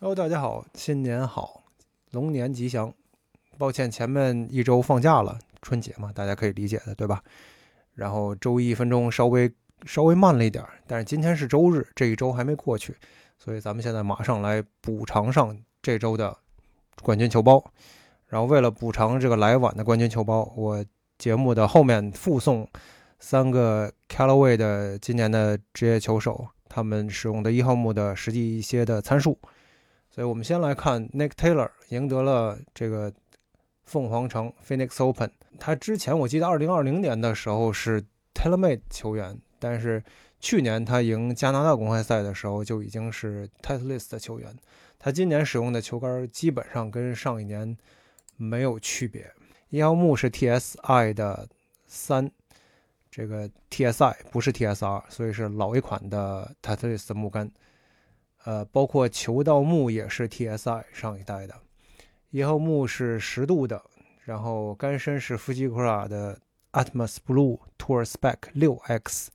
Hello，大家好，新年好，龙年吉祥。抱歉，前面一周放假了，春节嘛，大家可以理解的，对吧？然后周一分钟稍微稍微慢了一点，但是今天是周日，这一周还没过去，所以咱们现在马上来补偿上这周的冠军球包。然后为了补偿这个来晚的冠军球包，我节目的后面附送三个 Callaway 的今年的职业球手他们使用的一号木的实际一些的参数。所以我们先来看 Nick Taylor 赢得了这个凤凰城 Phoenix Open。他之前我记得2020年的时候是 TaylorMade 球员，但是去年他赢加拿大公开赛的时候就已经是 Titleist 的球员。他今年使用的球杆基本上跟上一年没有区别。一号木是 TSI 的三，这个 TSI 不是 TSR，所以是老一款的 Titleist 木杆。呃，包括球道木也是 TSI 上一代的，一号木是十度的，然后杆身是 Fujikura 的 Atmos Blue Tour Spec 6X，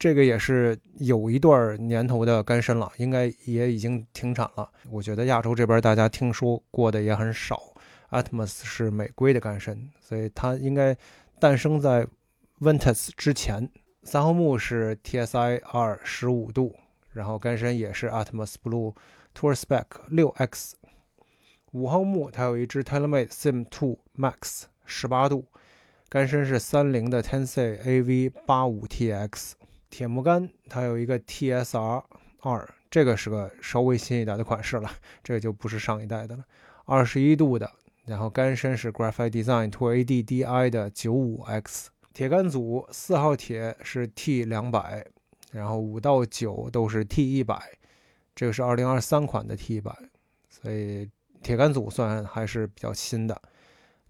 这个也是有一段年头的杆身了，应该也已经停产了。我觉得亚洲这边大家听说过的也很少，Atmos 是美规的杆身，所以它应该诞生在 Ventus 之前。三号木是 TSI 二十五度。然后杆身也是 Atmos Blue Tour Spec 6X，五号木它有一支 TaylorMade Sim 2 Max 十八度，杆身是三菱的 Tensei AV 八五 TX，铁木杆它有一个 TSR 二，这个是个稍微新一点的款式了，这个就不是上一代的了，二十一度的，然后杆身是 Graphite Design Tour AD DI 的九五 X，铁杆组四号铁是 T 两百。然后五到九都是 T 一百，这个是二零二三款的 T 一百，所以铁杆组算还是比较新的。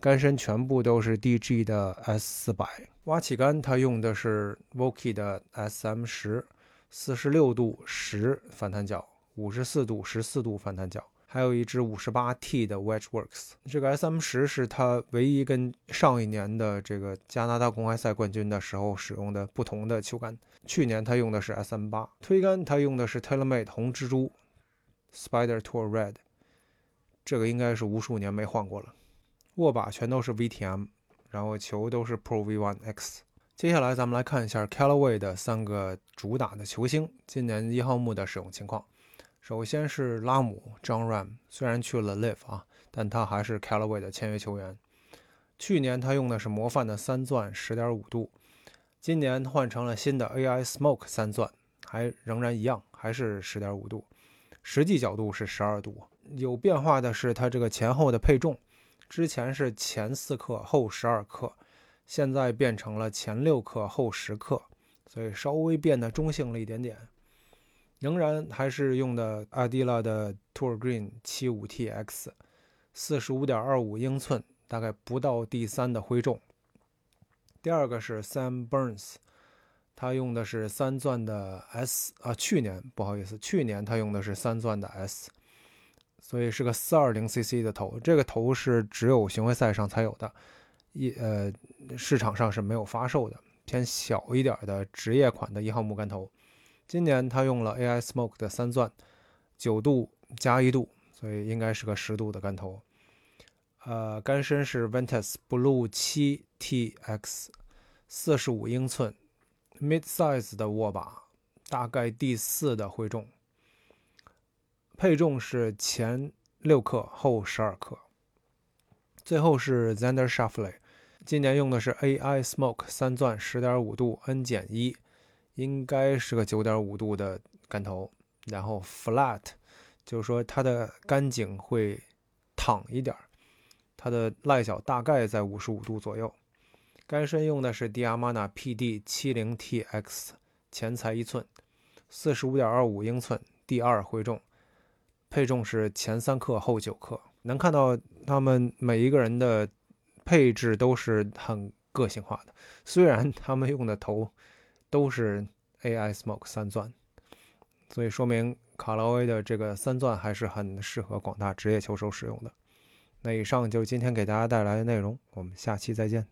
杆身全部都是 DG 的 S 四百，挖起杆它用的是 Vokey 的 SM 十，四十六度十反弹角，五十四度十四度反弹角。还有一支五十八 T 的 Wedgeworks，这个 SM 十是它唯一跟上一年的这个加拿大公开赛冠军的时候使用的不同的球杆。去年他用的是 SM 八，推杆他用的是 TaylorMade 红蜘蛛 Spider Tour Red，这个应该是无数年没换过了。握把全都是 VTM，然后球都是 Pro V1 X。接下来咱们来看一下 Callaway 的三个主打的球星今年一号木的使用情况。首先是拉姆 John Ram，虽然去了 Live 啊，但他还是 Callaway 的签约球员。去年他用的是模范的三钻十点五度，今年换成了新的 AI Smoke 三钻，还仍然一样，还是十点五度，实际角度是十二度。有变化的是它这个前后的配重，之前是前四克后十二克，现在变成了前六克后十克，所以稍微变得中性了一点点。仍然还是用的阿迪拉的 Tour Green 75 TX，四十五点二五英寸，大概不到第三的挥重。第二个是 Sam Burns，他用的是三钻的 S 啊，去年不好意思，去年他用的是三钻的 S，所以是个四二零 CC 的头，这个头是只有巡回赛上才有的，一呃市场上是没有发售的，偏小一点的职业款的一号木杆头。今年他用了 AI Smoke 的三钻，九度加一度，所以应该是个十度的杆头。呃，杆身是 Ventus Blue 七 TX，四十五英寸，mid size 的握把，大概第四的挥重。配重是前六克后十二克。最后是 Zander s h a f f l e y 今年用的是 AI Smoke 三钻十点五度 N 减一。应该是个九点五度的杆头，然后 flat，就是说它的杆颈会躺一点儿，它的赖角大概在五十五度左右。杆身用的是 Diamana PD 七零 TX，前裁一寸，四十五点二五英寸，第二回重，配重是前三克后九克。能看到他们每一个人的配置都是很个性化的，虽然他们用的头。都是 AI Smoke 三钻，所以说明卡劳威的这个三钻还是很适合广大职业球手使用的。那以上就是今天给大家带来的内容，我们下期再见。